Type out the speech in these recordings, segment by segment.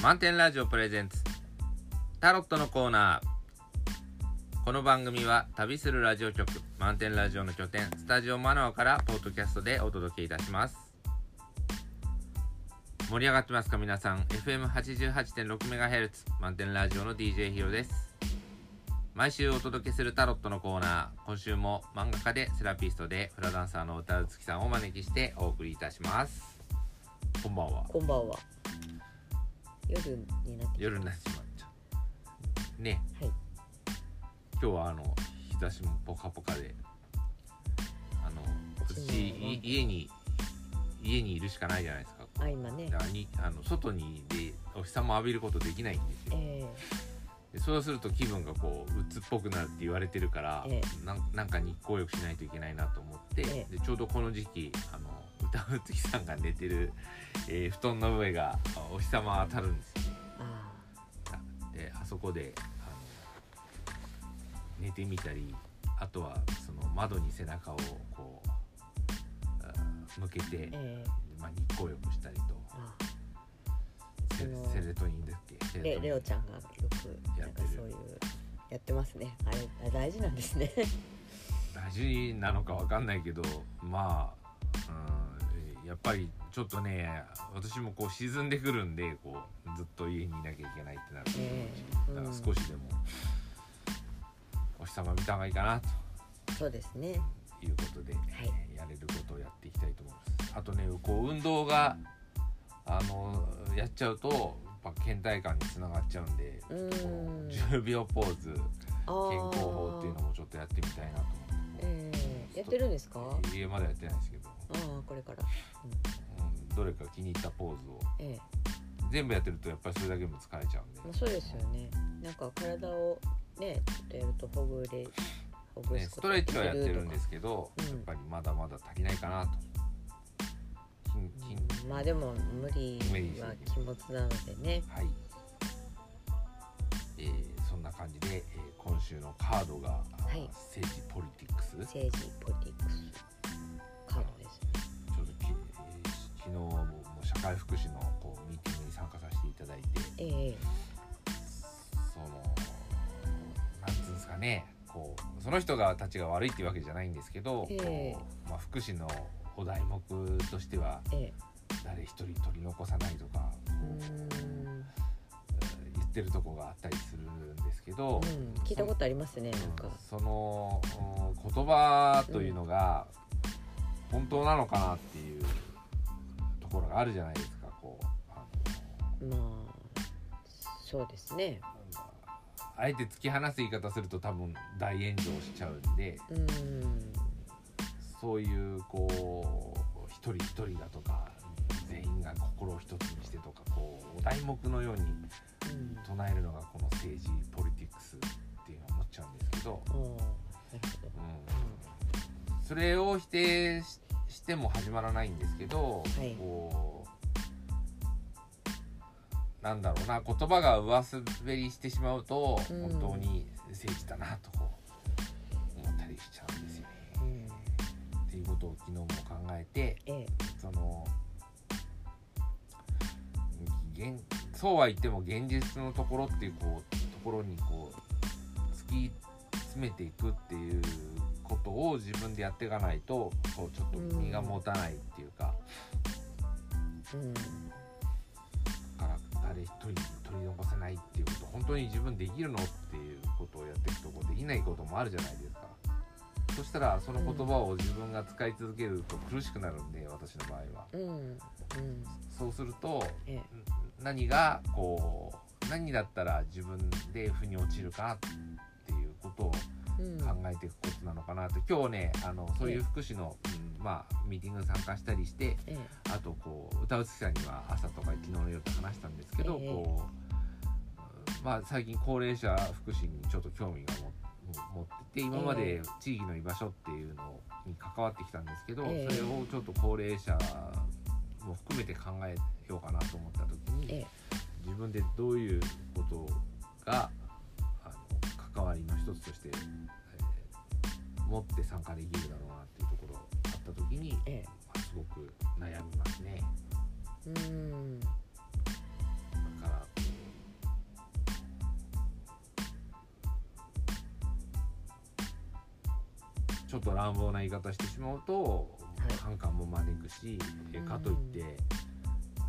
満点ラジオプレゼンツ。タロットのコーナー。この番組は旅するラジオ局満点ラジオの拠点スタジオマナーからポッドキャストでお届けいたします。盛り上がってますか皆さん？FM88.6MHz 満点ラジオの DJ ヒロです。毎週お届けするタロットのコーナー。今週も漫画家でセラピストでフラダンサーの歌うつきさんをお招きしてお送りいたします。こんばんは。こんばんは。夜になって夜になってしまっちゃう。ね。はい。今日はあの日差しもポカポカであの私家に家にいるしかないじゃないですか。あ、今ね。だ。からにあの外にでお日様浴びることできないんですよ。えでそうすると気分がこう鬱っぽくなるって言われてるから、えなんなんか日光浴しないといけないなと思って、え。でちょうどこの時期あの歌うつきさんが寝てる、えー布団の上がお日様当たるんですよ。ねであそこであの寝てみたりあとはその窓に背中をこうあ向けてー、、え。まあ、日光浴したりと。セセレトニンだっけ？レレオちゃんがよくなんかそういうやってますね。あれ大事なんですね。大事なのかわかんないけどまあ、うん、やっぱりちょっとね私もこう沈んでくるんでこうずっと家にいなきゃいけないってなると、ええ。だからうん少しでもお日様見た方がいいかなと。そうですね。いうことで、い。えーやれることをやっていきたいと思います。あとねこう運動があのやっちゃうとやっぱ倦怠感につながっちゃうんでうーん。こう10秒ポーズ健康法っていうのもちょっとやってみたいなと思って。えー、やってるんですか？あ家までやってないですけど、あー、これから。うん、どれか気に入ったポーズを。ええ。全部やってるとやっぱりそれだけでも疲れちゃうんで、まあそうですよね。なんか体をねちょっとやるとほぐれほぐね、すことストレッチはやってるんですけど、うんやっぱりまだまだ足りないかなと。筋筋うん。まあでも無理は気持ちなのでね。はい、えーそんな感じで、えー今週のカードが、あい。政治ポリティクス。ち政治ポリティクス昨日も社会福祉のこうミーティングに参加させていただいてええ。そのなんつうんですかねこうその人がたちが悪いっていうわけじゃないんですけど、ええ。こうまあ、福祉のお題目としてはええ。誰一人取り残さないとか言ってるとこがあったりするんですけど、うん聞いたことありますねなんか。そのうん言葉というのが本当なのかなっていうところがあるじゃないですかこうあまあそうですね。のあえて突き放す言い方すると多分大炎上しちゃうんでうーんそういうこう一人一人だとか全員が心を一つにしてとかこうお題目のようにうん唱えるのがこの政治ポリティクスっていうのを思っちゃうんですけど。うん、それを否定ししても始まらないんですけど、はい。こうなんだろうな言葉が上滑りしてしまうと、うん。本当に政治だなとこう思ったりしちゃうんですよね。うん。っていうことを昨日も考えてええ。その現そうは言っても現実のところっていうこうところにこう突き詰めていくっていうことを自分でやっていかないとこうちょっと身が持たないっていうか、うん。だから誰一人取り残せないっていうこと。本当に自分できるのっていうことをやっていくとこうできないこともあるじゃないですか。そしたらその言葉を自分が使い続けると苦しくなるんで私の場合は。うん。うん。そうするとえ。何がこう何だったら自分で腑に落ちるかっていうことを考えていくことなのかなと。今日ねあのそういう福祉の、うんまあ、ミーティングに参加したりしてええ。あとこう歌うつきさんには朝とか昨日の夜と話したんですけど、ええ。こう、うんまあ、最近高齢者福祉にちょっと興味がも持ってて今まで地域の居場所っていうのに関わってきたんですけど、ええ。それをちょっと高齢者も含めて考えようかなと思った時に、え。自分でどういうことが関わりの一つとして、えー、持って参加できるだろうなっていうところがあった時に、ええ、まあ、すごく悩みますね。うんだからちょっと乱暴な言い方してしまうと、はい、反感も招くし、えかといって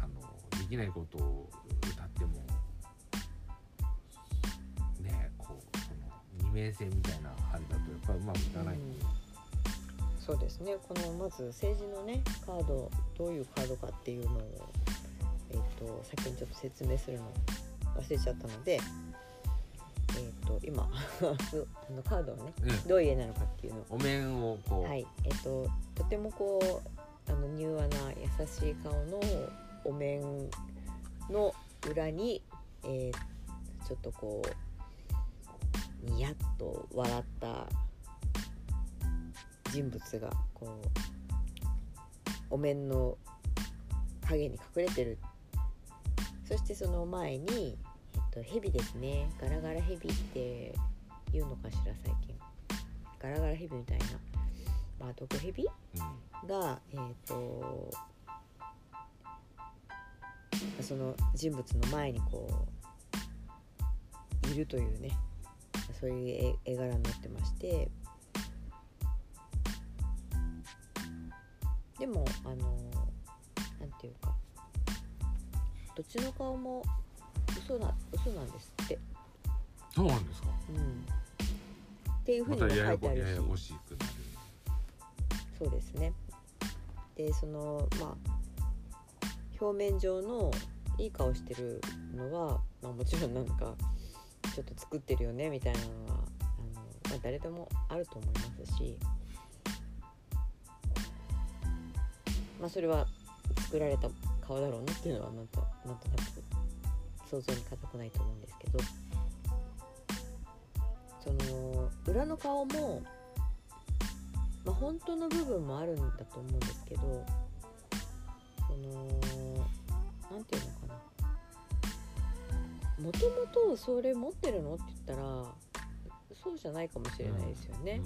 あのできないことを歌っ二面性みたいなあれだとやっぱりうまくいかない。うん。そうですね。このまず政治のねカードどういうカードかっていうのを、えー、と先にちょっと説明するの忘れちゃったので、えー、と今 あのカードをねうん。どういう絵なのかっていうのを。お面をこう、はい。えっ、ととてもこうあの柔和な優しい顔のお面の裏に、えーちょっとこうニヤッと笑った人物がこうお面の影に隠れてる。そしてその前に、えっと、蛇ですね。ガラガラ蛇って言うのかしら最近。ガラガラ蛇みたいな、まあ、毒蛇？うん。が、えー、とその人物の前にこういるというねそういう絵絵柄になってまして。でもあのなんていうか。どっちの顔も嘘な嘘なんですって、そうなんですか？うん、っていうふうまにも書いてあるしややこしくなる。そうですね。でそのまあ表面上のいい顔してるのは、まあ、もちろんなんかちょっと作ってるよねみたいなのはあの、まあ、誰でもあると思いますし、まあ、それは作られた顔だろうなっていうのはなんとなんとなく想像に難くないと思うんですけど。その裏の顔もまあ、本当の部分もあるんだと思うんですけど。そのなんていうのかな。もともとそれ持ってるの？って言ったらそうじゃないかもしれないですよね。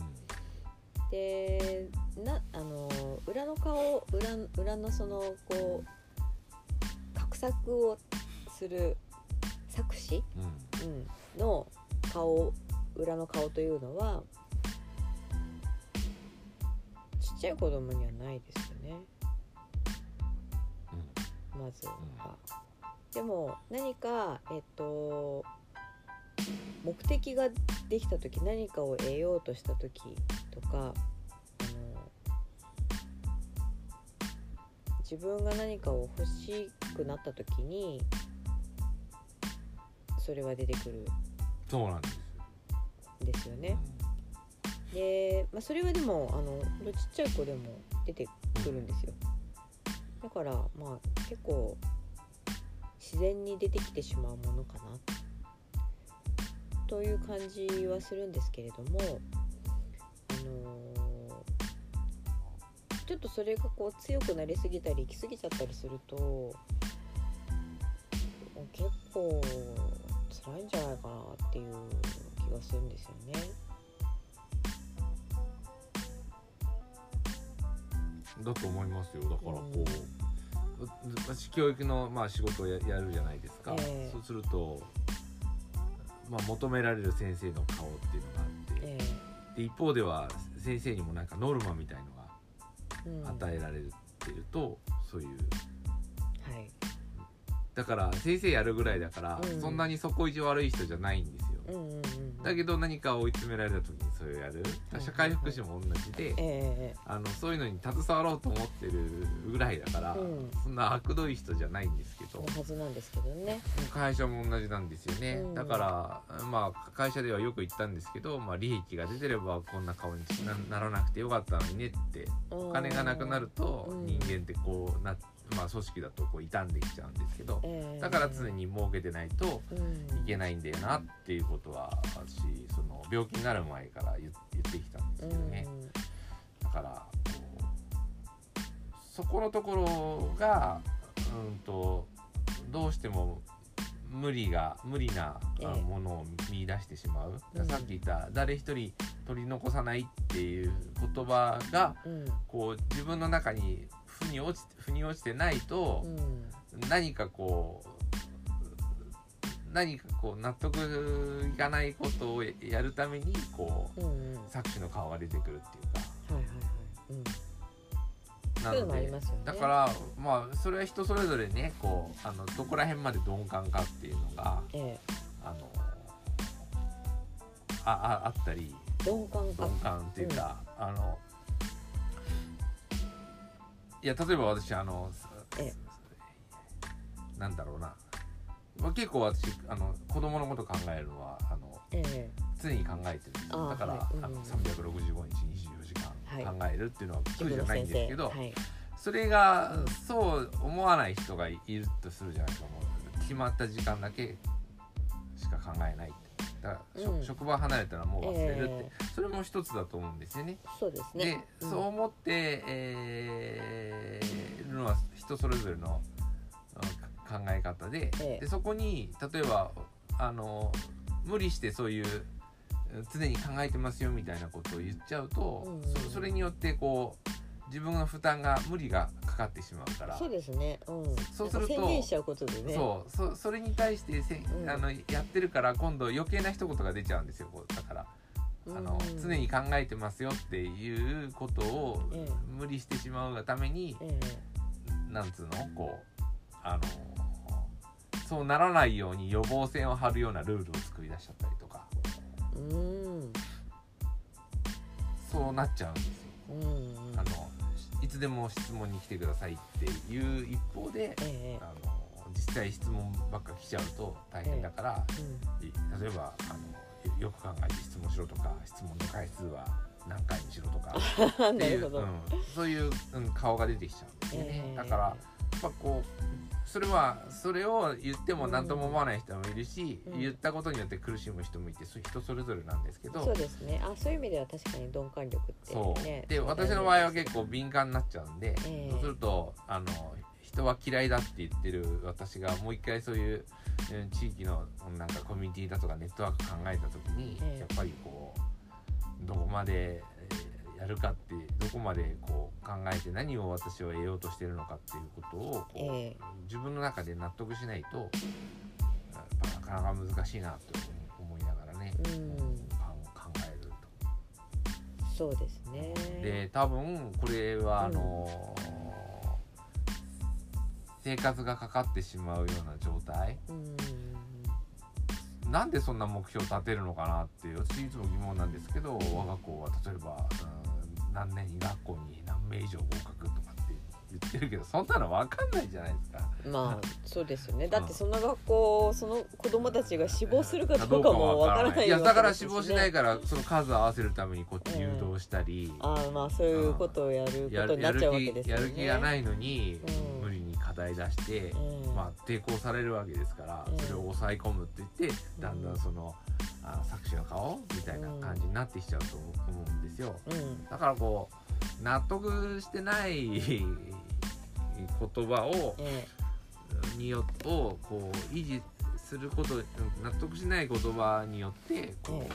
でなあの裏の顔裏裏のそのこう画策をする作詞、うん。うん。うん、の顔裏の顔というのはちっちゃい子供にはないですよね。まずは。でも何かえっと目的ができた時何かを得ようとした時とか自分が何かを欲しくなった時にそれは出てくるそうなんですですよね。で、まあ、それはでもあのちっちゃい子でも出てくるんですよ。だからまあ結構自然に出てきてしまうものかな。という感じはするんですけれども、あのーちょっとそれがこう強くなりすぎたり行き過ぎちゃったりすると結構辛いんじゃないかなっていう気がするんですよね。だと思いますよ。だからこう、私教育の、まあ、仕事をややるじゃないですか、ええ。そうすると、まあ、求められる先生の顔っていうのがあって、えで一方では先生にもなんかノルマみたいのが与えられてると、そういう。はい。だから先生やるぐらいだから、うん。そんなに底意地悪い人じゃないんですよ、うんうんうんだけど何か追い詰められた時にそれをやる。はい社会福祉も同じで、えあのそういうのに携わろうと思ってるぐらいだから、うん。そんな悪どい人じゃないんですけど。はずなんですけどね。会社も同じなんですよね、うん。だからまあ会社ではよく言ったんですけど、まあ、利益が出てればこんな顔になならなくてよかったのにねっておお金がなくなるとうん。人間ってこうな、まあ、組織だとこう傷んできちゃうんですけどええ。だから常に儲けてないとうん。いけないんだよなっていうことは私その病気になる前から言言ってきたんですけどね、だからそこのところがうんとどうしても無理が無理なものを見出してしまう、うん。さっき言った「誰一人取り残さない」っていう言葉がこう自分の中に腑に落ち腑に落ちてないとう、ん。何かこう何かこう納得いかないことをやるためにこううんうん。作詞の顔が出てくるっていうか、そういうのもありますよね。だからまあそれは人それぞれねこうあのどこら辺まで鈍感かっていうのがえあのあああったりえ鈍感か。鈍感っていうか、あのいや例えば私あの、えなんだろうな、まあ、結構私あの子供のこと考えるのはあのええ。常に考えてる。だから、はい。うん。あの365日24時はい。間考えるっていうのは苦塾のじゃないんですけど、はい。それがそう思わない人がいるとするじゃないですか。もう決まった時間だけしか考えないだから、うん職場離れたらもう忘れるって、えそれも一つだと思うんですよね。そうですでね、そう思って、えーるのは人それぞれのあ考え方で,、ええ。でそこに例えばあの無理してそういう常に考えてますよみたいなことを言っちゃうと、うん。そそれによってこう自分の負担が無理がかかってしまうから。そうですね、うん、そうすると宣言しちゃうことでね。そうそそれに対してせ、うん。あのやってるから今度余計な一言が出ちゃうんですよ。こうだから。あのうん常に考えてますよっていうことをえ無理してしまうがために、えなんつうの？こうあのそうならないように予防線を張るようなルールを作り出しちゃったりとか。えうん。そうなっちゃうんですよ。うんあのいつでも質問に来てくださいっていう一方でええ。あの実際質問ばっか来ちゃうと大変だから、い例えばあのよく考えて質問しろとか質問の回数は何回にしろとかうん、っていう、うん、そういう、うん、顔が出てきちゃうんですよね、ええ。だからやっぱこうそれはそれを言っても何とも思わない人もいるし、うん。言ったことによって苦しむ人もいて人それぞれなんですけど。そうですね。あそういう意味では確かに鈍感力ってそう。ねで私の場合は結構敏感になっちゃうんで、ええ。そうするとあの人は嫌いだって言ってる私がもう一回そういう、うん地域のなんかコミュニティだとかネットワーク考えた時に、ええ。やっぱりこうどこまでえーやるかってどこまでこう考えて何を私は得ようとしてるのかっていうことをええ。自分の中で納得しないとなかなか難しいなと思いながらね、うん。考えると。そうですね。で多分これはあの生活がかかってしまうような状態。うんなんでそんな目標を立てるのかなっていう私いつも疑問なんですけど我が校は例えば、うん、何年学校に何名以上合格とかって言ってるけどそんなの分かんないじゃないですか。まあ そうですよね。だってその学校その子供たちが死亡するかどうかもわからないいやだから死亡しないからその数を合わせるためにこっち誘導したり、ああまあそういうことをやるやことになっちゃうわけですよね。やる気がないのに、うん。無理に課題出して、うんまあ、抵抗されるわけですから、うん。それを抑え込むって言ってだんだんその、あの作詞の顔みたいな感じになってきちゃうと思うんですよ。うん。だからこう納得してない 言葉をえによをこう維持することうん納得しない言葉によってこ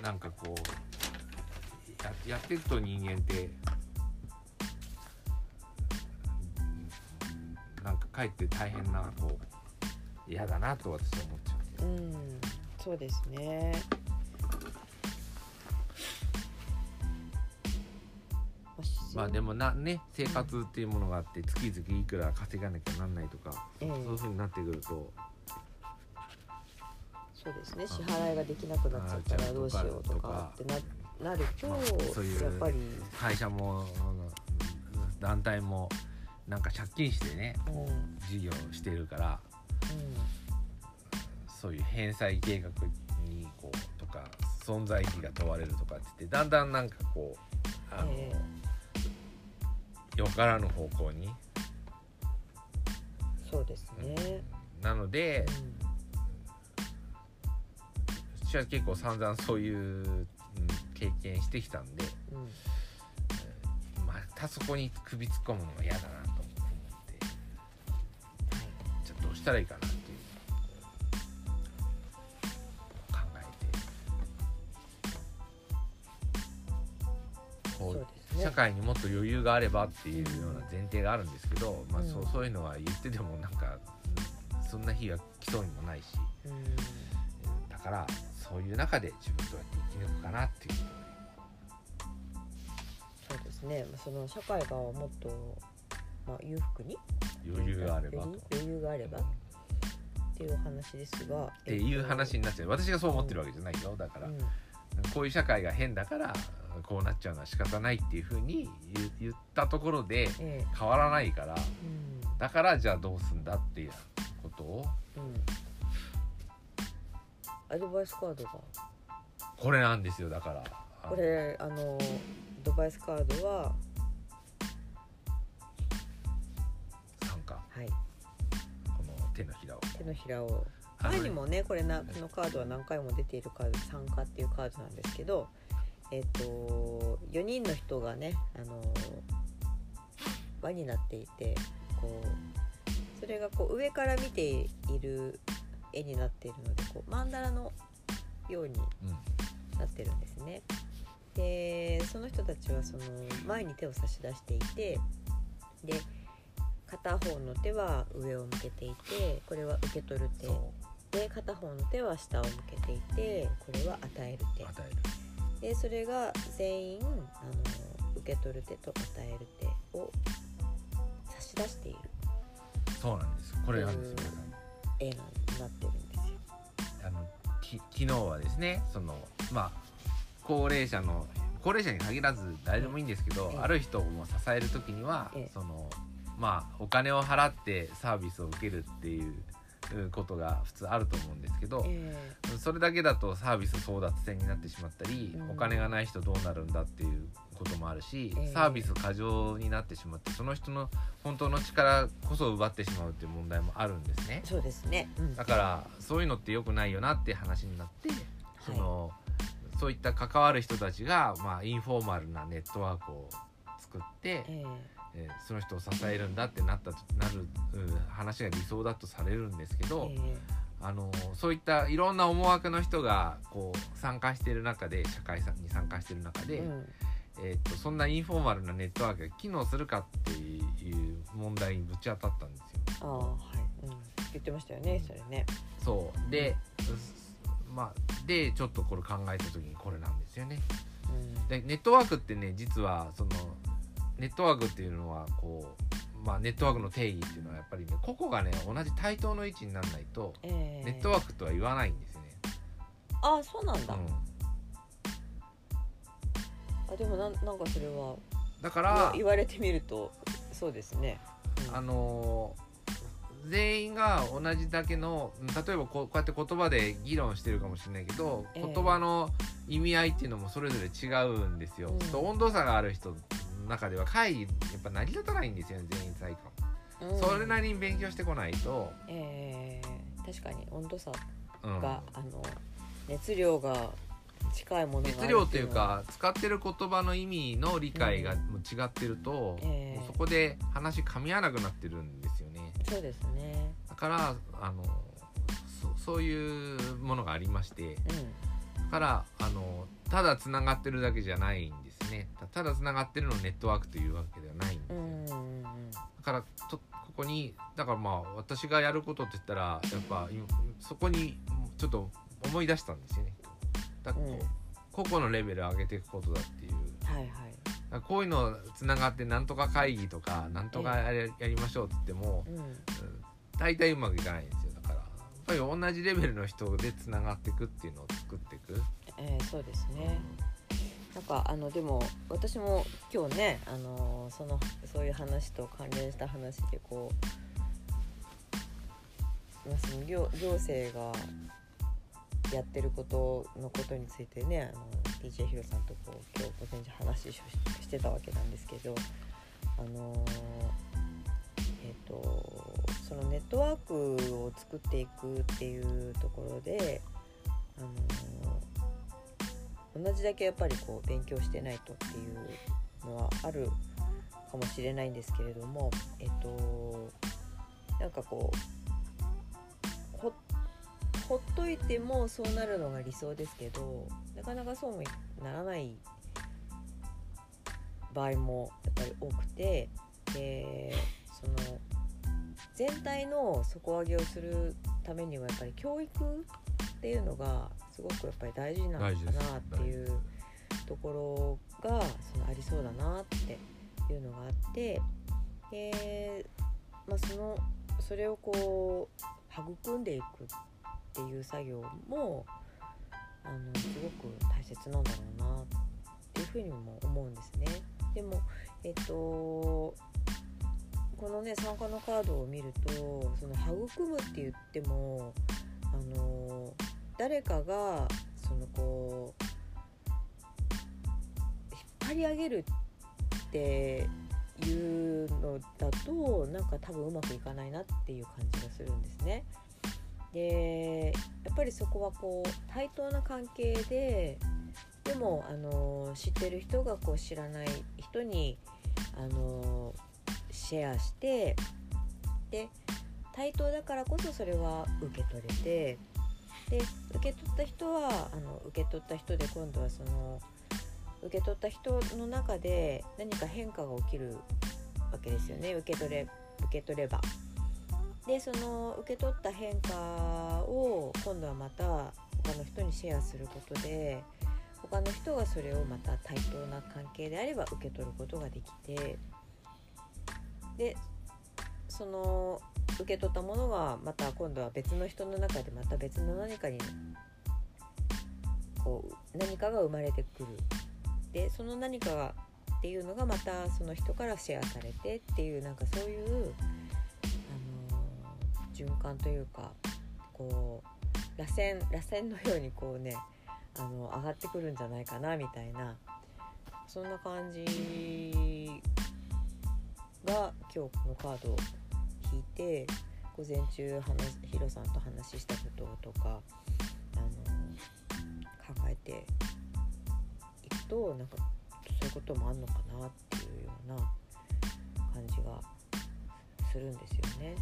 う、なんかこうややっていくと人間ってなんかかえって大変なこう嫌だなと私は思っちゃえうんそうですね。うまあでもなね生活っていうものがあって月々いくら稼がなきゃなんないとか、ええそういうふうになってくると。そうですね。支払いができなくなっちゃったらどうしようとかってななると、まあそういうやっぱり、会社もうん団体もなんか借金してね事業してるからそういう返済計画にこうとか存在意義が問われるとかって言ってだんだんなんかこうあの、えよからぬ方向に、そうですね、なのでうん。私は結構散々そういう、うん経験してきたんでうん。またそこに首突っ込むのが嫌だなしたらいいかなっていう。考えてこそう社会にもっと余裕があればっていうような前提があるんですけど、まあ、そううんそういうのは言っててもなんかうんそんな日が来そうにもないしだからそういう中で自分どうやって生き抜くかなっていうそうですね。まあその社会がもっと、まあ、裕福に余裕があればと。余裕があれば。っていうお話ですが。っっていう話になっちゃう。私がそう思ってるわけじゃないよ。だから、うん。こういう社会が変だからこうなっちゃうのは仕方ないっていうふうに言言ったところでええ。変わらないからうん。だからじゃあどうすんだっていうことを。うん。アドバイスカードが。これなんですよだから。これあのアドバイスカードは手のひらを。手のひらを。前にもねこれなこのカードは何回も出ているカード参加っていうカードなんですけどえっ、と4人の人がねあの輪になっていてこうそれがこう上から見ている絵になっているのでこう曼荼羅のようにうん。なってるんですね。でその人たちはその前に手を差し出していてで片方の手は上を向けていてこれは受け取る手。そで片方の手は下を向けていてこれは与える手。う与える。でそれが全員あの受け取る手と与える手を差し出している。そうなんです。これなんですよ絵になってるんですよ。あのき昨日はですねそのまあ高齢者の高齢者に限らず誰でもいいんですけど、ええ。ある人を支える時には、ええ。そのまあお金を払ってサービスを受けるっていううんことが普通あると思うんですけど、えそれだけだとサービス争奪戦になってしまったり、うん。お金がない人どうなるんだっていうこともあるし、ええ。サービス過剰になってしまってその人の本当の力こそ奪ってしまうっていう問題もあるんですね。ー。そうですね。うん。だからそういうのって良くないよなって話になってその、そういった関わる人たちが、まあ、インフォーマルなネットワークを作って、ええーその人を支えるんだってなったとなるうん話が理想だとされるんですけーど、えあのそういったいろんな思惑の人がこう参加している中で社会に参加している中で、ーうん。えー、とそんなインフォーマルなネットワークが機能するかっていう問題にぶち当たったんですよ。ああはい、うん、言ってましたよねそれね。そう。で、まあ、でちょっとこれ考えた時にこれなんですよね。うん。でネットワークってね実はそのネットワークっていうのはこう、まあ、ネットワークの定義っていうのはやっぱりね個々がね同じ対等の位置にならないとえーネットワークとは言わないんですよね。あそうなんだ、うんあでもなんなんかそれはだから言われてみるとそうですね。うんあのー全員が同じだけの例えばこうこうやって言葉で議論してるかもしれないけど、ええ言葉の意味合いっていうのもそれぞれ違うんですよ。うんと温度差がある人の中では会議やっぱ成り立たないんですよね全員最後、うん。それなりに勉強してこないと、えー確かに温度差うん。が、あの熱量が近いもの熱量っていうか使ってる言葉の意味の理解がもう違ってると、ええもうそこで話噛み合わなくなってるんですよね。そうですね。だからあのそそういうものがありまして。うだからあのただつながってるだけじゃないんですねたただつながってるのをネットワークというわけではないんですよ、んうん。うんうんだからとここにだからまあ私がやることって言ったらやっぱ今そこにちょっと思い出したんですよね。だからこううん。個々のレベルを上げていくことだっていう。はいはい。こういうのつながってなんとか会議とかなんとかやりやりましょうって言っても、うん。うん大体うまくいかないんですよ。だからやっぱり同じレベルの人でつながっていくっていうのを作っていく、えーそうですね。なんかあのでも私も今日ねあのそのそういう話と関連した話でこう、まあ、その行行政がやってることのことについてねあの DJ ヒロさんとこう今日午前中話ししてたわけなんですけどあのえっ、とそのネットワークを作っていくっていうところであの同じだけやっぱりこう勉強してないとっていうのはあるかもしれないんですけれどもえっとなんかこうほほっといてもそうなるのが理想ですけどなかなかそうもならない場合もやっぱり多くてでその全体の底上げをするためにはやっぱり教育っていうのがすごくやっぱり大事なのかなっていうところがそのありそうだなっていうのがあってで、まあ、そのそれをこう育んでいくっていう作業もあのすごく大切なんだろうなっていうふうにも思うんですね。でもえっとこのね参加のカードを見るとその育むって言ってもあの誰かがそのこう引っ張り上げるっていうのだとなんか多分うまくいかないなっていう感じがするんですね。でやっぱりそこはこう対等な関係ででもあの知ってる人がこう知らない人にあのシェアしてで対等だからこそそれは受け取れてで受け取った人はあの受け取った人で今度はその受け取った人の中で何か変化が起きるわけですよね受け取れ受け取れば。でその受け取った変化を今度はまた他の人にシェアすることで他の人がそれをまた対等な関係であれば受け取ることができてでその受け取ったものがまた今度は別の人の中でまた別の何かにこう何かが生まれてくる。でその何かがっていうのがまたその人からシェアされてっていうなんかそういう、あのー循環というかこう螺旋螺旋のようにこうねあの上がってくるんじゃないかなみたいなそんな感じが今日このカードを引いて午前中話ヒロさんと話したこととかあの考えていくとなんかそういうこともあんのかなっていうような感じがするんですよね。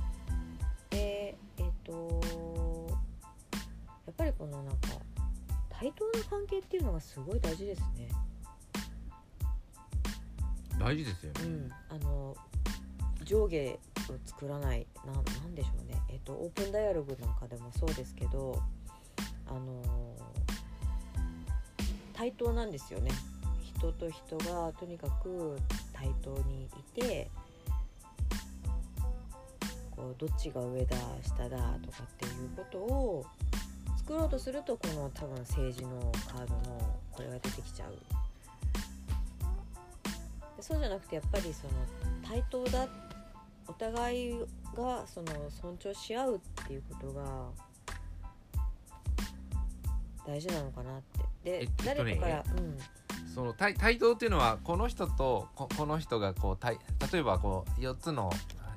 でえっ、とやっぱりこのなんか対等な関係っていうのがすごい大事ですね。大事ですよねうん、あの上下を作らないななんでしょうね、えっと、オープンダイアログなんかでもそうですけどあの対等なんですよね。人と人がとにかく対等にいてこうどっちが上だ下だとかっていうことを作ろうとするとこの多分政治のカードのこれが出てきちゃう。そうじゃなくてやっぱりその対等だお互いがその尊重し合うっていうことが大事なのかなって。で、えっとね。誰かから、その対対等っていうのはこの人とここの人がこう対例えばこう4つの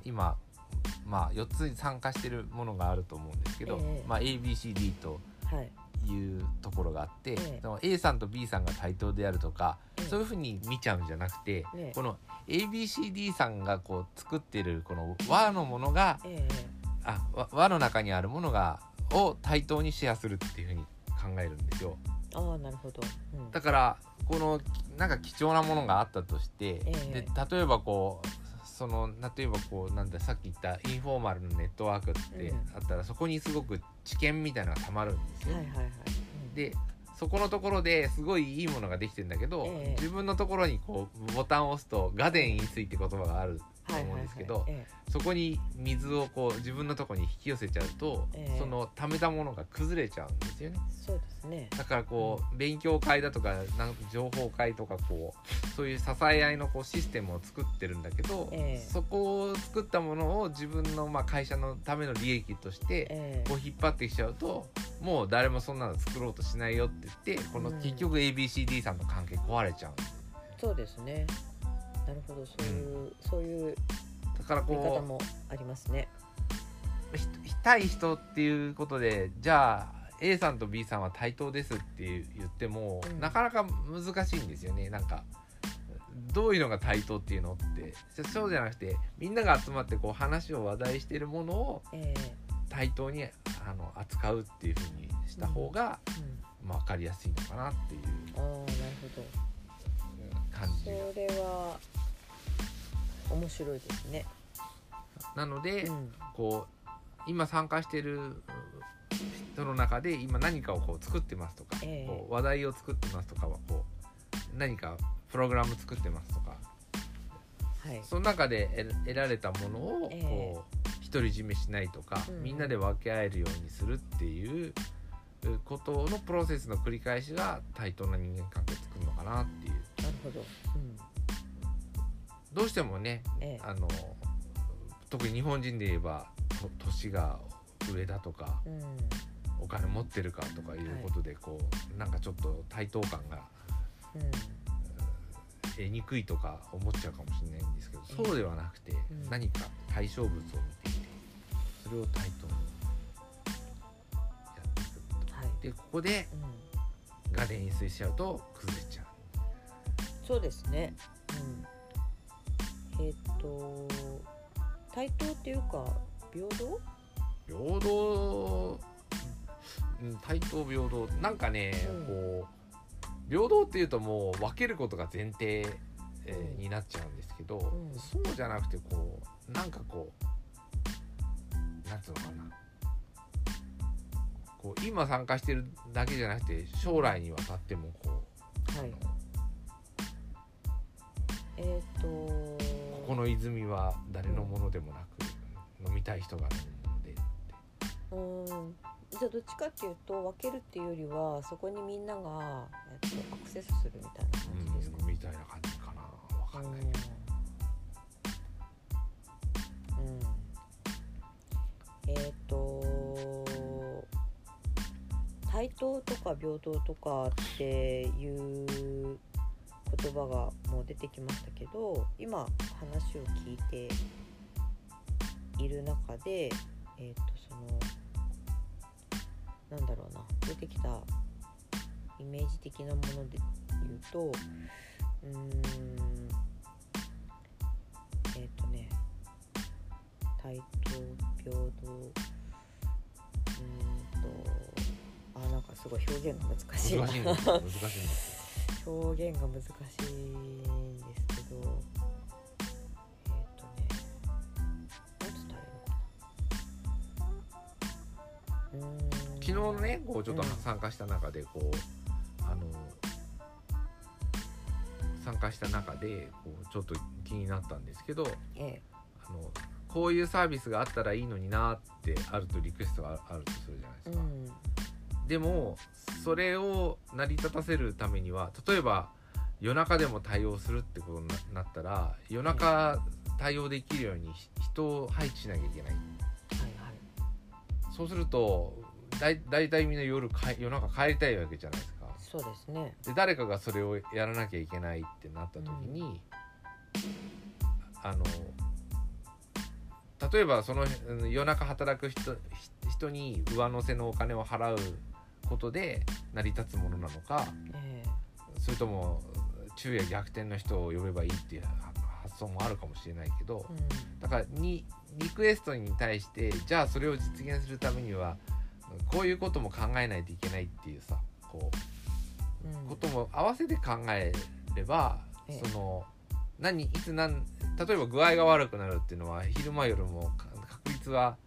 今まあ4つに参加してるものがあると思うんですけど、ええ。まあ、ABCD とうんはいいうところがあって、ええ。その A さんと B さんが対等であるとか、ええ。そういうふうに見ちゃうんじゃなくて、ええ。この ABCD さんがこう作ってるこの和のものがええあ和和の中にあるものがを対等にシェアするっていうふうに考えるんですよ。ああなるほど、うん、だからこのなんか貴重なものがあったとして、ええ。で例えばこうその例えばこうなんださっき言ったインフォーマルのネットワークってうん。あったら、そこにすごく知見みたいなのがたまるんですよ。はいはいはい、うん、でそこのところですごいいいものができてるんだけど、ええ。自分のところにこうボタンを押すと「ガデン飲水」って言葉があるとはい思うんですけど、そこに水をこう自分のところに引き寄せちゃうと、ええ。その溜めたものが崩れちゃうんですよね。えそうですね。だからこう勉強会だとかなん情報会とかこうそういう支え合いのこうシステムを作ってるんだけど、ええ。そこを作ったものを自分のまあ会社のための利益としてええ。こう引っ張ってきちゃうともう誰もそんなの作ろうとしないよって言ってこのうん。結局 ABCD さんの関係壊れちゃうそうですねなるほど。そういう、そういうだから見方こもありますね。対人っていうことでじゃあ A さんと B さんは対等ですって言っても、うん。なかなか難しいんですよね。なんかどういうのが対等っていうのって。そうじゃなくてみんなが集まってこう話を話題してるものをええ。対等にあの扱うっていうふうにした方が、うん。まあ、分かりやすいのかなっていう。ああなるほど感じ。がそれは面白いですね。なので、うん、こう今参加してる人の中で今何かをこう作ってますとか、ええ。こう話題を作ってますとかはこう何かプログラム作ってますとか。はい。その中で得得られたものをええ。こう独り占めしないとか、うん。みんなで分け合えるようにするっていうことのプロセスの繰り返しが対等な人間関係作るのかなっていうほど、うん。どうしてもねええ。あの特に日本人で言えばと年が上だとかうん。お金持ってるかとかいうことでこう、なんかちょっと対等感がうん。得にくいとか思っちゃうかもしれないんですけど、ええ。そうではなくて、ん。何か対象物を見ていてそれを対等にやっていくと。はい、でここでうん、が電水しちゃうと崩れちゃうそうですね、うん、えっ、と対等っていうか平等？平等？うん。対等平等。なんかね、うん。こう平等っていうともう分けることが前提、えーうん。になっちゃうんですけど、ん。そうじゃなくてこうなんかこうなんつうのかな。こう今参加してるだけじゃなくて将来にわたってもこう、はい。あのえっ、とここの泉は誰のものでもなく、飲みたい人が飲むものでうん。じゃあどっちかっていうと分けるっていうよりはそこにみんなが、えっと、アクセスするみたいな感じですか、うん、みたいな感じかな。わかんない。けど。えっ、と対等とか平等とかっていう言葉がもう出てきましたけど今話を聞いている中でえっ、とそのなんだろうな出てきたイメージ的なもので言うとうーんえっ、とね対等平等うんとあなんかすごい表現が難しいな。難しい難しい表現が難しいんですけどえっ、とね何つったらいいのかな？うーん昨日のねこうちょっとうん。参加した中でこう、あの参加した中でこうちょっと気になったんですけどえあのこういうサービスがあったらいいのになってあるとリクエストがあるとするじゃないですか。えうんでもそれを成り立たせるためには例えば夜中でも対応するってことにななったら夜中対応できるようにひ人を配置しなきゃいけない。はいはい。そうするとだい大体みんな夜か夜中帰りたいわけじゃないですか。そうですね。で誰かがそれをやらなきゃいけないってなった時に、あの例えばそのうん夜中働く人ひ人に上乗せのお金を払うことで成り立つものなのかえそれとも昼夜逆転の人を呼べばいいっていうは発想もあるかもしれないけどえうん。だからにリクエストに対してじゃあそれを実現するためにはこういうことも考えないといけないっていうさこううん。ことも合わせて考えれば、ええ。その何いつ何例えば具合が悪くなるっていうのは昼間夜もか確率はあ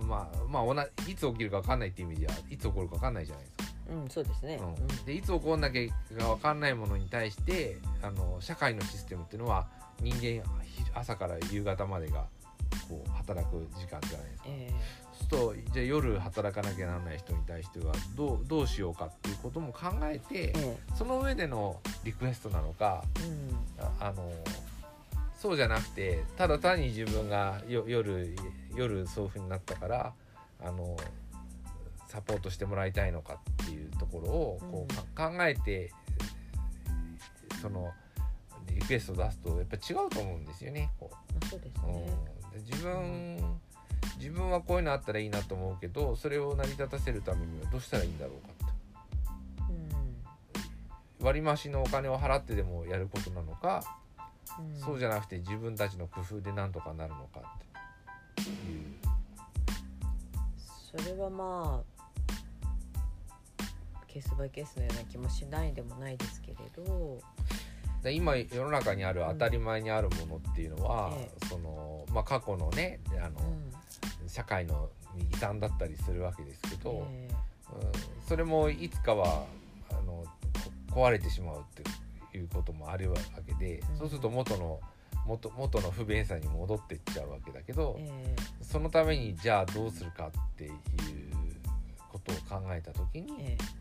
まあまあ同じいつ起きるか分かんないっていう意味ではいつ起こるか分かんないじゃないですか。うんそうですね。うん。でいつ起こんなきゃが分かんないものに対してあの社会のシステムっていうのは人間ひ朝から夕方までがこう働く時間じゃないですか。えそうするとじゃあ夜働かなきゃならない人に対してはどうどうしようかっていうことも考えてええ。その上でのリクエストなのかえうん。ああのそうじゃなくてただ単に自分がよ夜夜そういう風になったからあのサポートしてもらいたいのかっていうところをこうか、考えてそのリクエスト出すとやっぱ違うと思うんですよね。こう。まあそうですうん。自分自分はこういうのあったらいいなと思うけどそれを成り立たせるためにはどうしたらいいんだろうかって。うん。割増のお金を払ってでもやることなのか、うん。そうじゃなくて自分たちの工夫でなんとかなるのかっていう。それはまあケースバイケースのような気もしないでもないですけれど。で今世の中にある当たり前にあるものっていうのは、えそのまあ、過去のねあの、うん社会の遺産だったりするわけですけど、え。うん、それもいつかはあのこ壊れてしまうっていうこともあるわけで、うん。そうすると元の元元の不便さに戻っていっちゃうわけだけど、えそのためにじゃあどうするかっていうことを考えた時に、ええ。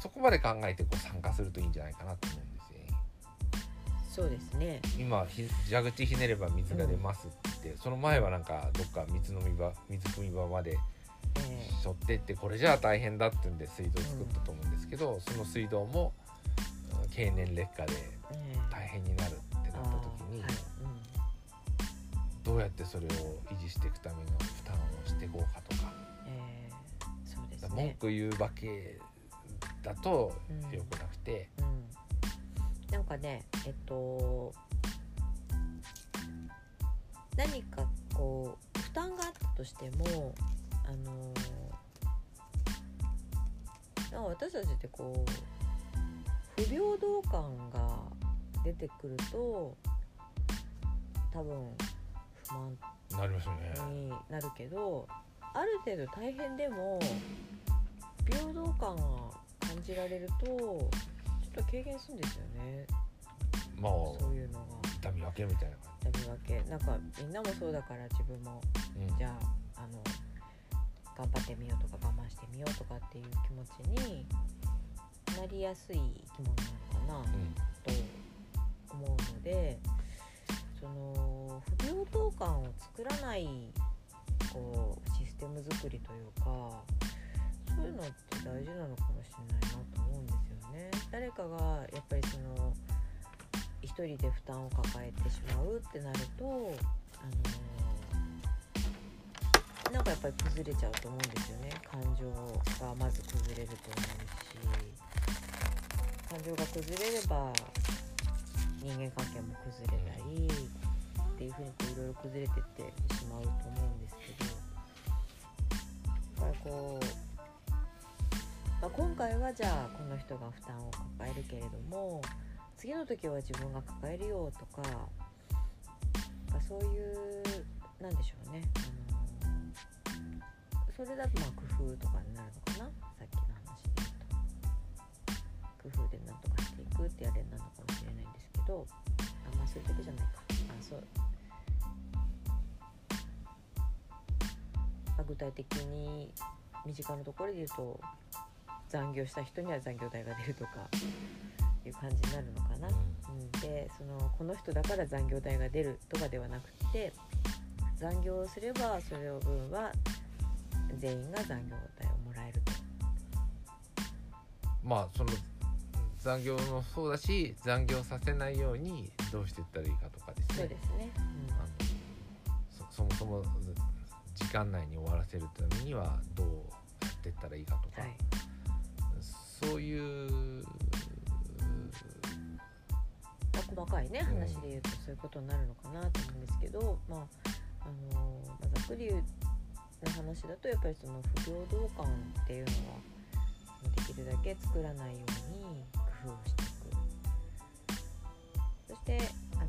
そこまで考えてこう参加するといいんじゃないかなと思うんですよ。そうですね。今ひ蛇口ひねれば水が出ますって言って、その前はなんかどっか水飲み場水汲み場までえしょってってこれじゃあ大変だってんで水道作ったと思うんですけど、その水道もうん経年劣化で大変になるってなった時に、どうやってそれを維持していくための負担をしていこうかとか。うんええそうです文ね句言うばけだとうん。良くなくて、うん。なんかねえっと何かこう負担があったとしてもあの私たちってこう不平等感が出てくると多分不満なりますよね。になるけどある程度大変でも平等感が感じられるとちょっと軽減するんですよね。まあそういうのが。痛み分けみたいな感やり分け。なんかみんなもそうだから自分もじ、うん。じゃああの頑張ってみようとか我慢してみようとかっていう気持ちになりやすい生き物なのかな、うん。と思うのでその不平等感を作らないこうシステム作りというかそういうのって大事なのかもしれないなと思うんですよね。誰かがやっぱりその一人で負担を抱えてしまうってなるとあのなんかやっぱり崩れちゃうと思うんですよね。感情がまず崩れると思うし感情が崩れれば人間関係も崩れたりっていうふうにこういろいろ崩れてってしまうと思うんですけど。やっぱりこう、まあ、今回はじゃあこの人が負担を抱えるけれども次の時は自分が抱えるよとかまそういうなんでしょうね、あのそれだとまあ工夫とかになるのかなさっきの話工夫でなんとかしていくってあれなのかもしれないんですけどあまあそういうだけじゃないかあそう、まあ、具体的に身近なところで言うと残業した人には残業代が出るとかいう感じになるのかな。うん、でそのこの人だから残業代が出るとかではなくて残業をすればそれの分は全員が残業代をもらえると。まあその残業もそうだし残業させないようにどうしていったらいいかとかですねそうですね。あのそそもそも時間内に終わらせるためにはどうやっていったらいいかとか、うんはい。そういうまあ、細かいねうん話で言うとそういうことになるのかなと思うんですけど、まああのまあ、ざっくり言うな話だとやっぱりその不平等感っていうのはできるだけ作らないように工夫をしていく。そしてあの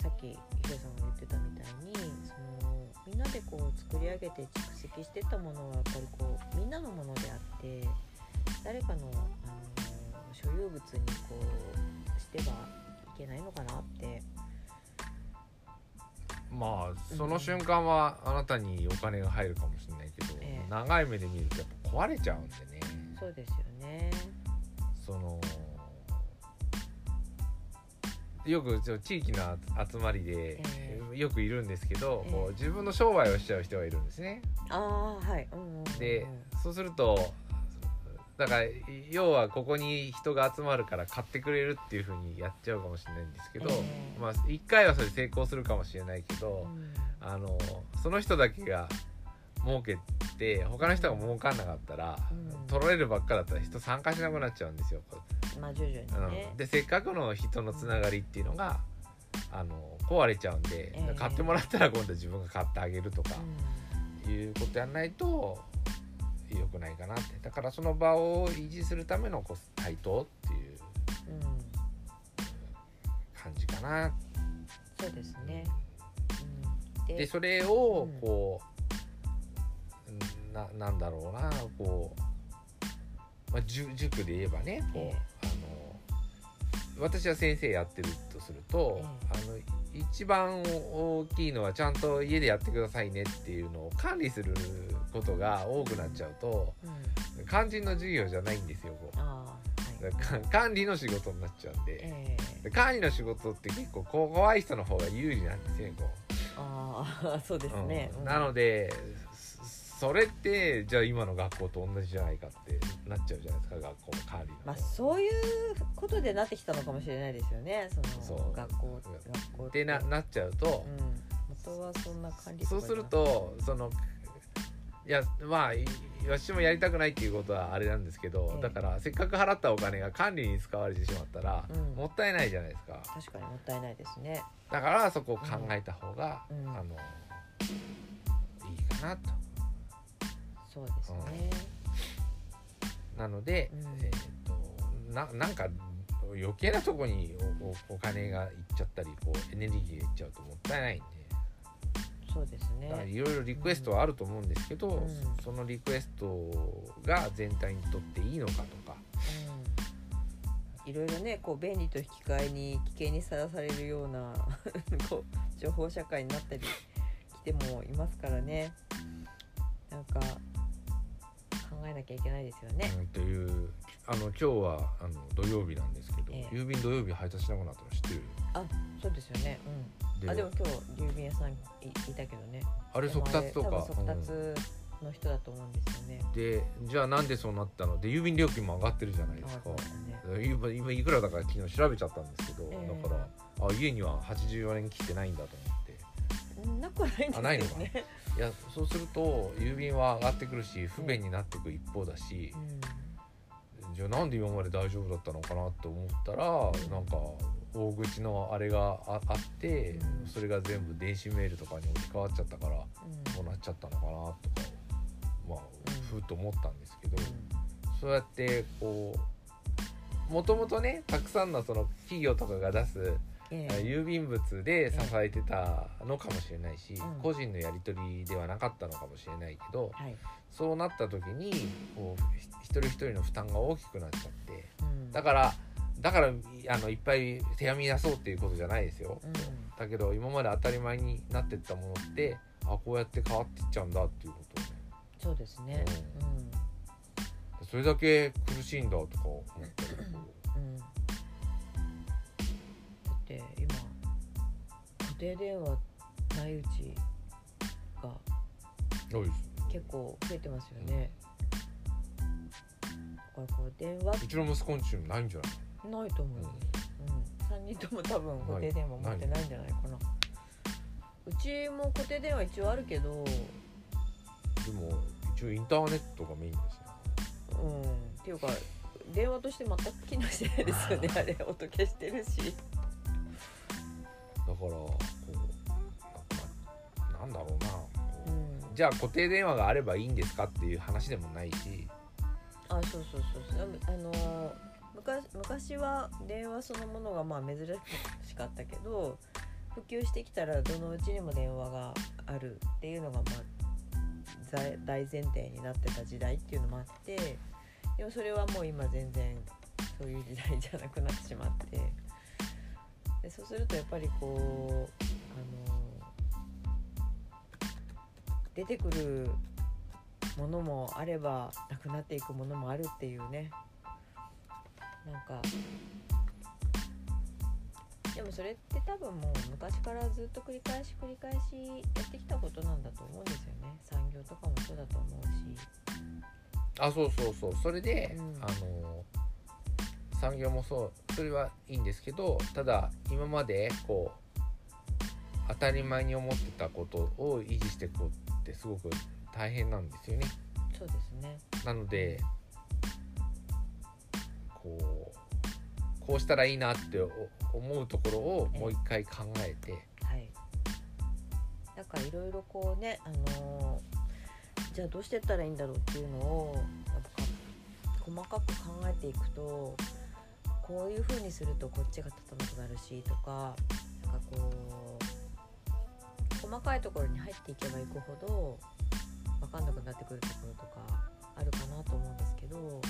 さっきヒロさんが言ってたみたいにそのみんなでこう作り上げて蓄積してったものはやっぱりこうみんなのものであって誰かのあの所有物にこうしてはいけないのかなって。まあその瞬間はあなたにお金が入るかもしれないけど、ええ。長い目で見るとやっぱ壊れちゃうんでね。そうですよね。そのよく地域の集まりで、えよくいるんですけど、ええ。こう自分の商売をしちゃう人がいるんですね。ああはい。うんうんでそうするとだから要はここに人が集まるから買ってくれるっていう風にやっちゃうかもしれないんですけど、ええ。まあ1回はそれ成功するかもしれないけど、うん。あのその人だけが儲けて他の人が儲かんなかったら、うん取られるばっかだったら人参加しなくなっちゃうんですよ。まあ徐々にねうん、。でせっかくの人のつながりっていうのがあの壊れちゃうんで、ええ買ってもらったら今度自分が買ってあげるとかういうことやんないと良くないかなってだからその場を維持するためのこう対等っていう感じかな。そうですね。うんでそれをうんこう、ななんだろうなこうまあ、塾塾で言えばねこう、えあの私は先生やってるとすると、えあの一番大きいのはちゃんと家でやってくださいねっていうのを管理することが多くなっちゃうとうん。肝心の授業じゃないんですよこう。はい。管理の仕事になっちゃうんで。ええ。で管理の仕事って結構怖い人の方が有利なんですよねこああそうですう、ね、うん。うん。なのでそそれってじゃあ今の学校と同じじゃないかってなっちゃうじゃないですか学校の管理のまあそういうことでなってきたのかもしれないですよねその学校学校でななっちゃうと、うん。元はそんな管理そうするとそのいやまあい私もやりたくないっていうことはあれなんですけど、ええ。だからせっかく払ったお金が管理に使われてしまったら、うん。もったいないじゃないですか。確かにもったいないですね。だからそこを考えた方が、うん。あのいいかなとそうですね、なので、うんえー、とななんか余計なとこにお金がいっちゃったりこうエネルギーがいっちゃうともったいないんで。そうですね。いろいろリクエストはあると思うんですけど、うん。そのリクエストが全体にとっていいのかとか、うん。いろいろねこう便利と引き換えに危険にさらされるような こう情報社会になったり来てもいますからね。なんか考えなきゃいけないですよね。うんというあの今日はあの土曜日なんですけど、ええ郵便土曜日配達しなくなったの知ってるそうですよね。うん。であでも今日郵便屋さんいいたけどね。あれ速達とか速達の人だと思うんですよね。うんでじゃあなんでそうなったの？で郵便料金も上がってるじゃないですかね。今今いくらだか昨日調べちゃったんですけど、ええだからあ家には84円切ってないんだと思ってうんなくはないんですけどあないのね。いやそうすると郵便は上がってくるし不便になっていく一方だし、じゃあなんで今まで大丈夫だったのかなって思ったらなんか大口のあれがああってうん。それが全部電子メールとかに置き換わっちゃったからこうなっちゃったのかなとかまあうん。ふうと思ったんですけどうん。そうやってこうもともとねたくさんのその企業とかが出すええ。郵便物で支えてたのかもしれないしうん。個人のやり取りではなかったのかもしれないけどはい。そうなった時にこうひ一人一人の負担が大きくなっちゃって。うん。だからだからいあのいっぱい手紙出そうっていうことじゃないですよ、うん。だけど今まで当たり前になってったものってあこうやって変わっていっちゃうんだっていうことをね。そうですね。それだけ苦しいんだとか思ったりこうん。うん。だって今固定電話ないうちが結構増えてますよね。だからこう電話うちの息子んちもないんじゃない？ないと思う。うん。三人とも多分固定電話持ってないんじゃないかな。うちも固定電話一応あるけど、うん。でも一応インターネットがメインですよっていうか電話として全く機能してないですよね。あれ音消してるし。だからこうななんだろうな。じゃあ固定電話があればいいんですかっていう話でもないし。あそうそうそうそう。あのー昔昔は電話そのものがまあ珍しかったけど普及してきたらどのうちにも電話があるっていうのがまあ在大前提になってた時代っていうのもあってでもそれはもう今全然そういう時代じゃなくなってしまってでそうするとやっぱりこうあの出てくるものもあればなくなっていくものもあるっていうね。なんかでもそれって多分もう昔からずっと繰り返し繰り返しやってきたことなんだと思うんですよね。産業とかもそうだと思うし。あそうそうそう。それで、うん。あの産業もそうそれはいいんですけどただ今までこう当たり前に思ってたことを維持していこうってすごく大変なんですよね。そうですね。なのでこうこうしたらいいなってお思うところをもう一回考えて、はい。なんかいろいろこうねあのーじゃあどうしてったらいいんだろうっていうのを細かく考えていくとこういう風にするとこっちが立たなくなるしとかなんかこう細かいところに入っていけばいくほど分かんなくなってくるところとかあるかなと思うんですけど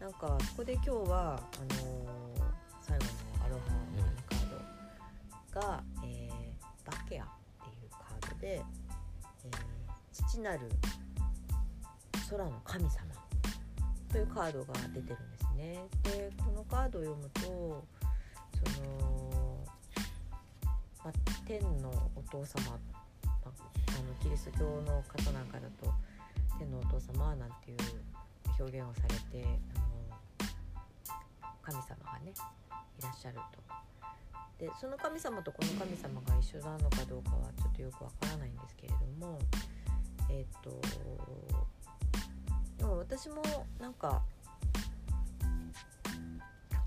なんかそこで今日はあのー最後のアロハのカードが、えーバケアっていうカードで、えー父なる空の神様というカードが出てるんですね。でこのカードを読むとその、ま、天のお父様、まあ、あのキリスト教の方なんかだと天のお父様なんていう表現をされてあの神様がねいらっしゃると。でその神様とこの神様が一緒なのかどうかはちょっとよくわからないんですけれどもえっ、とでも私もなんか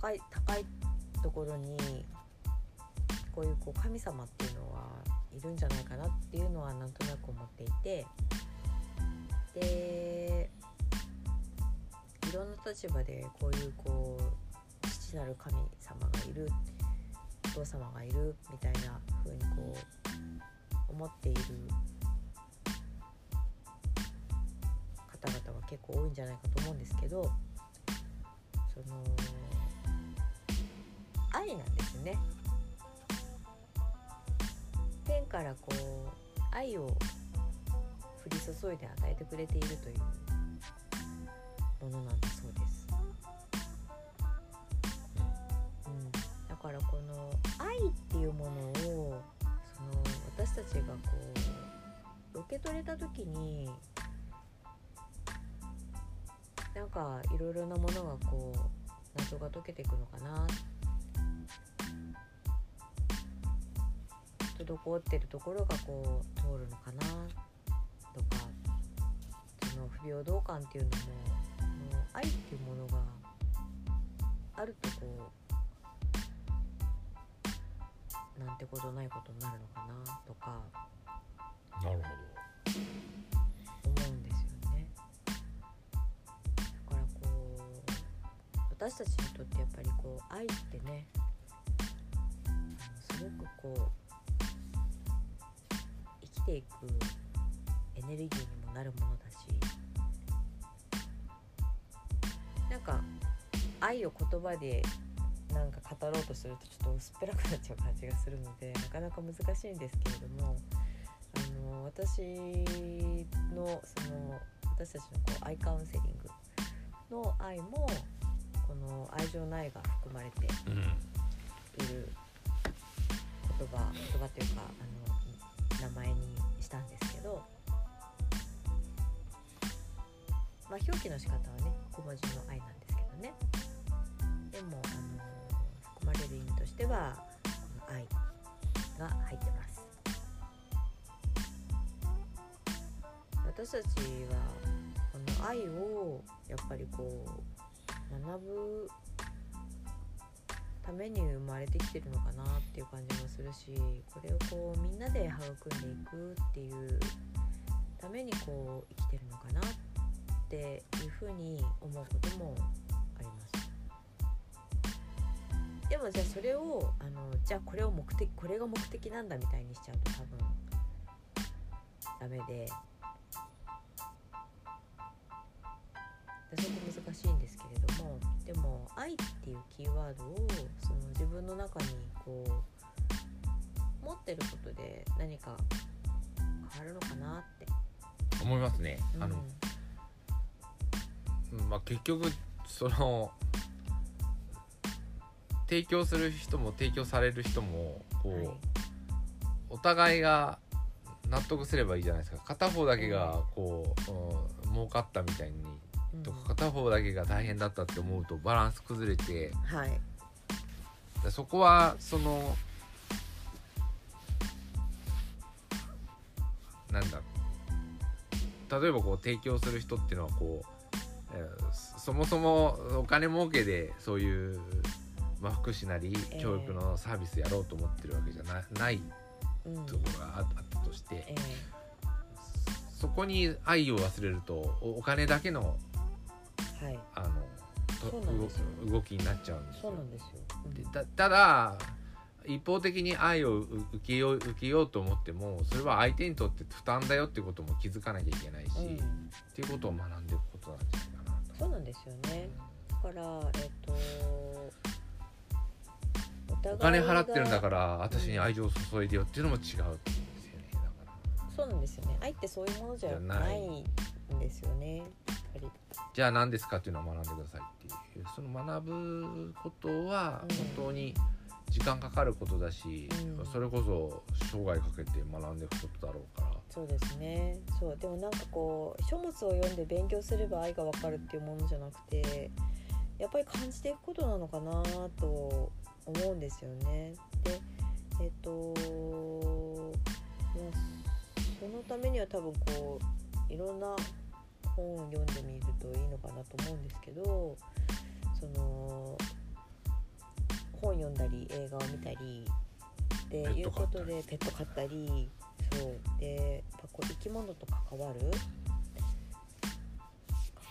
高い高いところにこういうこう神様っていうのはいるんじゃないかなっていうのはなんとなく思っていてでいろんな立場でこういうこう父なる神様がいるお父様がいるみたいな風にこう思っている方々は結構多いんじゃないかと思うんですけどその愛なんですね。天からこう愛を降り注いで与えてくれているというものなんだそうです、うん、だからこの愛っていうものをその私たちがこう受け取れた時になんかいろいろなものがこう謎が解けていくのかな滞ってるところがこう通るのかなとかその不平等感っていうのもこの愛っていうものがあるとこうなんてことないことになるのかなとかなるほ思私たちにとってやっぱりこう愛ってねすごくこう生きていくエネルギーにもなるものだしなんか愛を言葉でなんか語ろうとするとちょっと薄っぺらくなっちゃう感じがするのでなかなか難しいんですけれどもあの私のその私たちのこうアイカウンセリングの愛もこの愛情の愛が含まれている言葉言葉というかあの名前にしたんですけど、まあ、表記の仕方はね小文字の愛なんですけどね。でもあの含まれる意味としてはこの愛が入ってます。私たちはこの愛をやっぱりこう学ぶために生まれてきてるのかなっていう感じもするしこれをこうみんなで育んでいくっていうためにこう生きてるのかなっていうふうに思うこともあります。でもじゃあそれをあのじゃあこれを目的これが目的なんだみたいにしちゃうと多分ダメでそこ難しいんですけどでも「愛」っていうキーワードをその自分の中にこう持ってることで何か変わるのかなって。思いますね。あの、まあ結局その提供する人も提供される人もこう、はいお互いが納得すればいいじゃないですか片方だけがこう、うん儲かったみたいにうんとか片方だけが大変だったって思うとバランス崩れてはい。でそこはそのなんだ例えばこう提供する人っていうのはこう、えーそもそもお金儲けでそういう、まあ、福祉なりええ教育のサービスやろうと思ってるわけじゃなないうんところがああったとしてえそこに愛を忘れるとおお金だけのえはい。あのとそうなんですよ。動動きになっちゃうんですよ。そうなんですよ。うん。でたただ一方的に愛をう受けよう受けようと思ってもそれは相手にとって負担だよっていうことも気づかなきゃいけないし、うん。っていうことを学んでいくことなんじゃないかなと。そうなんですよね。だからえっとおお互金いが払ってるんだから私に愛情を注いでよっていうのも違うんですよねだから。そうなんですよね。愛ってそういうものじゃないんですよね。やっぱり。じゃあ何ですかっていうのを学んでくださいっていう。その学ぶことはうん。本当に時間かかることだし、うん。それこそ生涯かけて学んでいくことだろうから。そうですね。そう。でもなんかこう書物を読んで勉強すれば愛がわかるっていうものじゃなくてやっぱり感じていくことなのかなと思うんですよね。でえっ、とまあそのためには多分こういろんな本を読んでみるといいのかなと思うんですけどその本読んだり映画を見たりっていうことでペット飼ったりそう。でやっぱこう生き物と関わる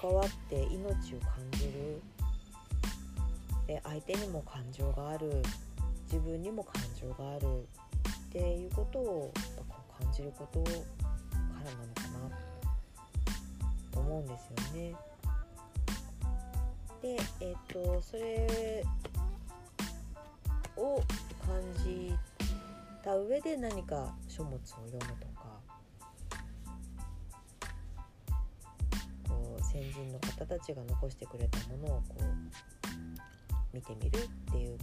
関わって命を感じる。で相手にも感情がある。自分にも感情がある。っていうことをやっぱこう感じることからなのかな。と思うんですよね。でえっ、とそれを感じた上で何か書物を読むとかこう先人の方たちが残してくれたものをこう見てみるっていう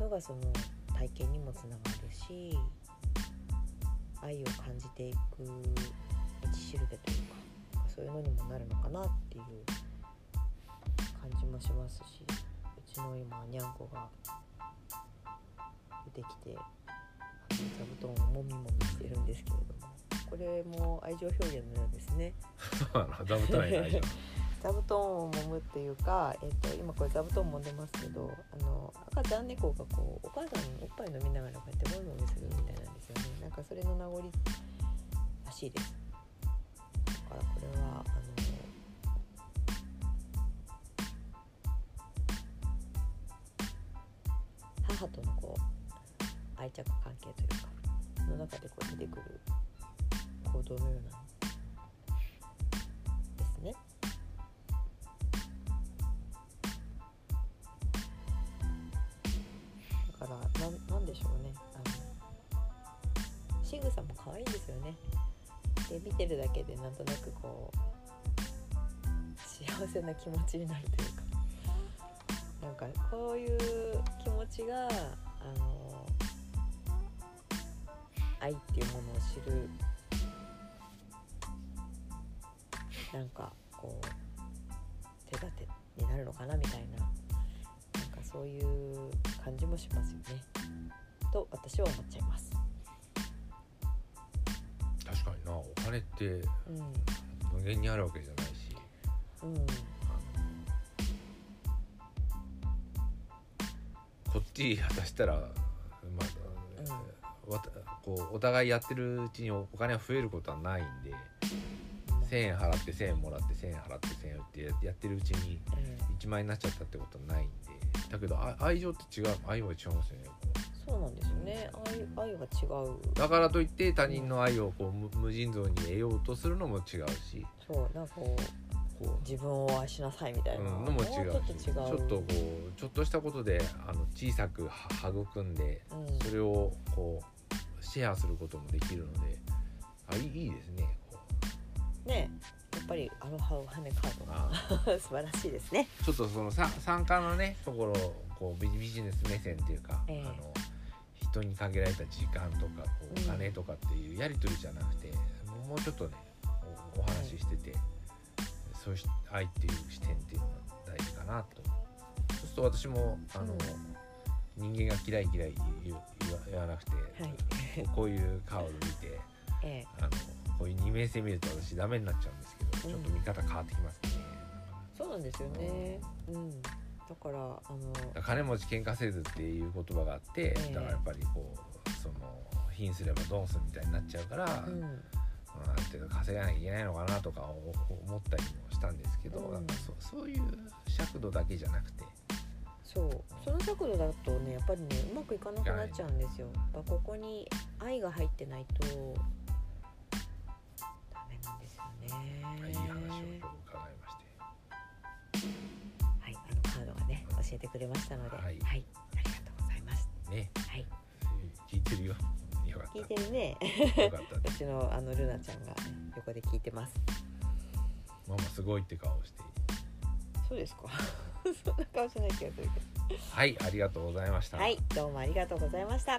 のがその体験にもつながるし愛を感じていく道しるべというかそういうのにもなるのかなっていう感じもしますしうちの今にゃんこが出てきて座布団をもみもみしてるんですけれどもこれも愛情表現のようですね。座布団を揉むっていうか、えっと今これ座布団揉んでますけどあの赤ちゃん猫がこうお母さんにおっぱい飲みながらこうやってもみもみするみたいなんですよね。なんかそれの名残らしいです。だからこれはあの母とのこう愛着関係というかの中でこう出てくる行動のようなですね。だからなんなんでしょうねあの仕草も可愛いんですよねで見てるだけでなんとなくこう幸せな気持ちになるというか。なんかこういう気持ちがあの愛っていうものを知る。なんかこう手立てになるのかなみたいな。なんかそういう感じもしますよね。と私は思っちゃいます。金ってうん。無限にあるわけじゃないし。うんこっち渡したら、まあわたこうお互いやってるうちにおお金が増えることはないんで1,000円払って1,000円もらって1,000円払って1,000円ってややってるうちにええ1万円になっちゃったってことはないんで。だけどあ愛情って違う愛は違うんですよねそうなんですよね。愛愛は違う。だからといって他人の愛をこう無無尽蔵に得ようとするのも違うし。そうなんかこうこ自分を愛しなさいみたう、いうな、ん、のも違うし。ちょっと違う。ちょっとこうちょっとしたことであの小さくは育んでうん。それをこうシェアすることもできるので。あいいですねこねやっぱりアロハウハネカード 素晴らしいですね。ちょっとそのさ参加のねところをこうビジネス目線っていうか、ええ。あの人に限られた時間とかこううん。お金とかっていうやり取りじゃなくて、もうちょっとねおお話ししてて、そういうし愛っていう視点っていうのが大事かなと。そうすると私もあの、人間が嫌い嫌い言わなくて、はい。こういう顔を見て えあのこういう二面性見ると私ダメになっちゃうんですけど、うん。ちょっと見方変わってきますね。えそうなんですよね。うんだからあの金持ち喧嘩せずっていう言葉があって、ええ。だからやっぱりこうその貧すればドンすみたいになっちゃうから、うん。うんある程度稼がなきゃいけないのかなとかお思ったりもしたんですけど、うん。なんかそそういう尺度だけじゃなくて。そう。その角度だとねやっぱりねうまくいかなくなっちゃうんですよ。やっぱここに愛が入ってないとダメなんですよね。いい話をえてくれましたので、ははいい、ありがとうございます。ねはい、聞いてるよよかっ聞いてるね。たよかった うちのあのルナちゃんが横で聞いてます。ママすごいって顔してそうですか。そんな顔しない気がするけはいありがとうございましたど。はい、どうもありがとうございました。